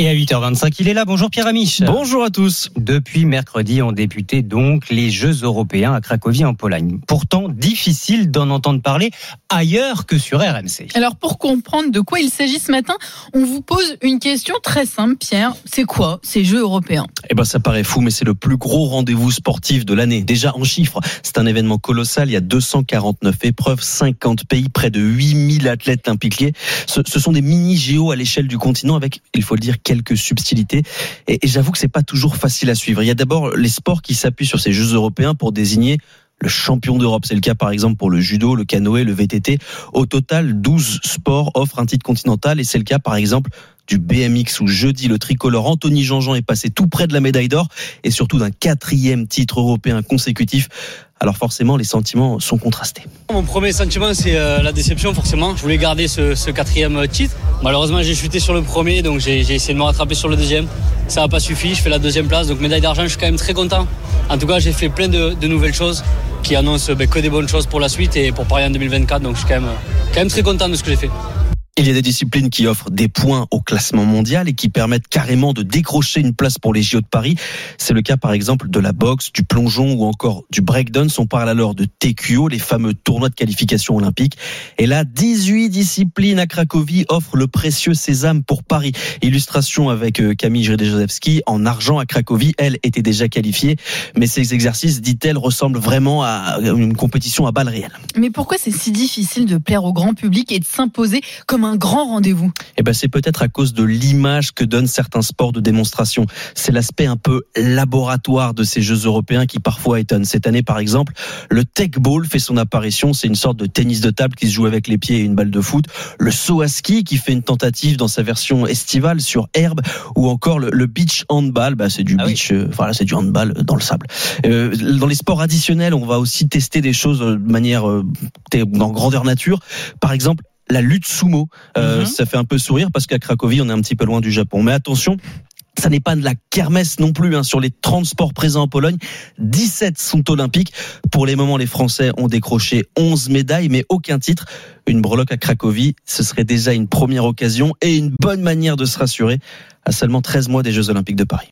Et à 8h25, il est là. Bonjour Pierre Amiche. Bonjour à tous. Depuis mercredi ont débuté donc les Jeux européens à Cracovie en Pologne. Pourtant, difficile d'en entendre parler ailleurs que sur RMC. Alors pour comprendre de quoi il s'agit ce matin, on vous pose une question très simple, Pierre. C'est quoi ces Jeux européens? Eh ben ça paraît fou, mais c'est le plus gros rendez-vous sportif de l'année. Déjà en chiffres, c'est un événement colossal. Il y a 249 épreuves, 50 pays, près de 8000 athlètes impliqués. Ce, ce sont des mini-géos à l'échelle du continent avec, il faut le dire, quelques subtilités. Et, et j'avoue que c'est pas toujours facile à suivre. Il y a d'abord les sports qui s'appuient sur ces Jeux européens pour désigner le champion d'Europe. C'est le cas par exemple pour le judo, le canoë, le VTT. Au total, 12 sports offrent un titre continental et c'est le cas par exemple du BMX où jeudi le tricolore Anthony Jean-Jean est passé tout près de la médaille d'or et surtout d'un quatrième titre européen consécutif. Alors forcément, les sentiments sont contrastés. Mon premier sentiment, c'est euh, la déception, forcément. Je voulais garder ce, quatrième titre. Malheureusement, j'ai chuté sur le premier, donc j'ai essayé de me rattraper sur le deuxième. Ça n'a pas suffi, je fais la deuxième place, donc médaille d'argent, je suis quand même très content. En tout cas, j'ai fait plein de, nouvelles choses qui annoncent ben, que des bonnes choses pour la suite et pour Paris en 2024, donc je suis quand même très content de ce que j'ai fait. Il y a des disciplines qui offrent des points au classement mondial et qui permettent carrément de décrocher une place pour les JO de Paris. C'est le cas par exemple de la boxe, du plongeon ou encore du breakdance. On parle alors de TQO, les fameux tournois de qualification olympique. Et là, 18 disciplines à Cracovie offrent le précieux sésame pour Paris. Illustration avec euh, Camille Jredejewski en argent à Cracovie. Elle était déjà qualifiée, mais ces exercices, dit-elle, ressemblent vraiment à une compétition à balles réelles. Mais pourquoi c'est si difficile de plaire au grand public et de s'imposer comme un grand rendez-vous Eh ben, c'est peut-être à cause de l'image que donnent certains sports de démonstration. C'est l'aspect un peu laboratoire de ces Jeux européens qui parfois étonne. Cette année, par exemple, le tech ball fait son apparition. C'est une sorte de tennis de table qui se joue avec les pieds et une balle de foot. Le saut à ski qui fait une tentative dans sa version estivale sur herbe, ou encore le, le beach handball. Bah, c'est du Ah oui. beach, euh, voilà, c'est du handball dans le sable. Euh, dans les sports additionnels, on va aussi tester des choses de manière euh, en grandeur nature. Par exemple, la lutte sumo. Euh, Mhm. Ça fait un peu sourire parce qu'à Cracovie, on est un petit peu loin du Japon. Mais attention, ça n'est pas de la kermesse non plus. Hein. Sur les 30 sports présents en Pologne, 17 sont olympiques. Pour les moments, les Français ont décroché 11 médailles, mais aucun titre. Une breloque à Cracovie, ce serait déjà une première occasion et une bonne manière de se rassurer à seulement 13 mois des Jeux olympiques de Paris.